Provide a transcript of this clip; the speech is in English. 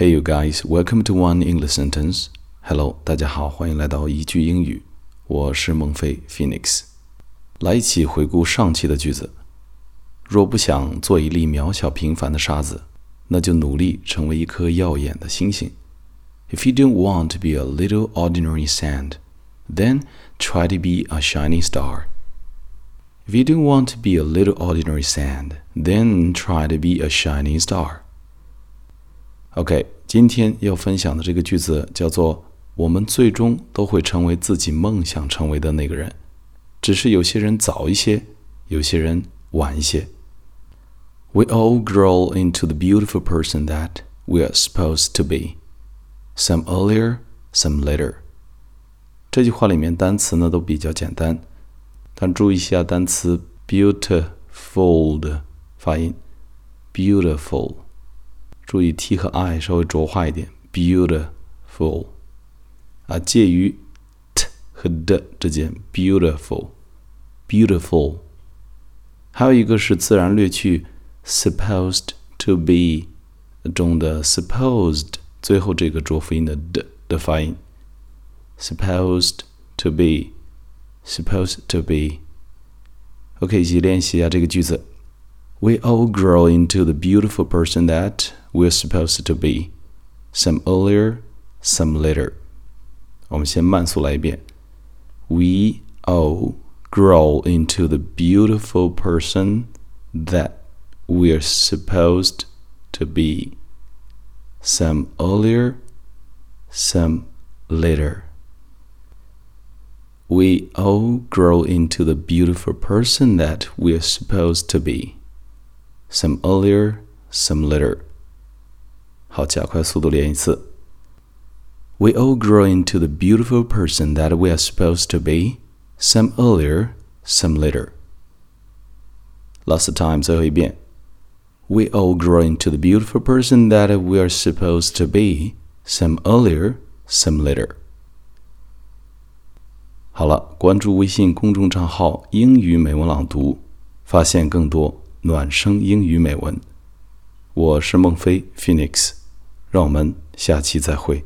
Hey you guys, welcome to One English Sentence. Hello，大家好，欢迎来到一句英语。我是孟非 Phoenix。来一起回顾上期的句子。若不想做一粒渺小平凡的沙子，那就努力成为一颗耀眼的星星。If you don't want to be a little ordinary sand, then try to be a shining star. If you don't want to be a little ordinary sand, then try to be a shining star. OK，今天要分享的这个句子叫做“我们最终都会成为自己梦想成为的那个人，只是有些人早一些，有些人晚一些。” We all grow into the beautiful person that we are supposed to be. Some earlier, some later. 这句话里面单词呢都比较简单，但注意一下单词 beautiful 的发音，beautiful。注意 t 和 i 稍微浊化一点，beautiful 啊，介于 t 和 d 之间，beautiful，beautiful。还有一个是自然略去 supposed to be 中的 supposed 最后这个浊辅音的 d 的发音，supposed to be，supposed to be。OK，一起练习一下这个句子。We all grow into the beautiful person that we're supposed to be. Some earlier, some later. 我们先慢速来一遍。We all grow into the beautiful person that we're supposed to be. Some earlier, some later. We all grow into the beautiful person that we're supposed to be. Some earlier, some later. 好，加快速度练一次。We all grow into the beautiful person that we are supposed to be, some earlier, some later. Last time, 最后一遍。We all grow into the beautiful person that we are supposed to be, some earlier, some later. 好了，关注微信公众账号“英语美文朗读”，发现更多 暖声英语美文。我是孟非 Phoenix。让我们下期再会。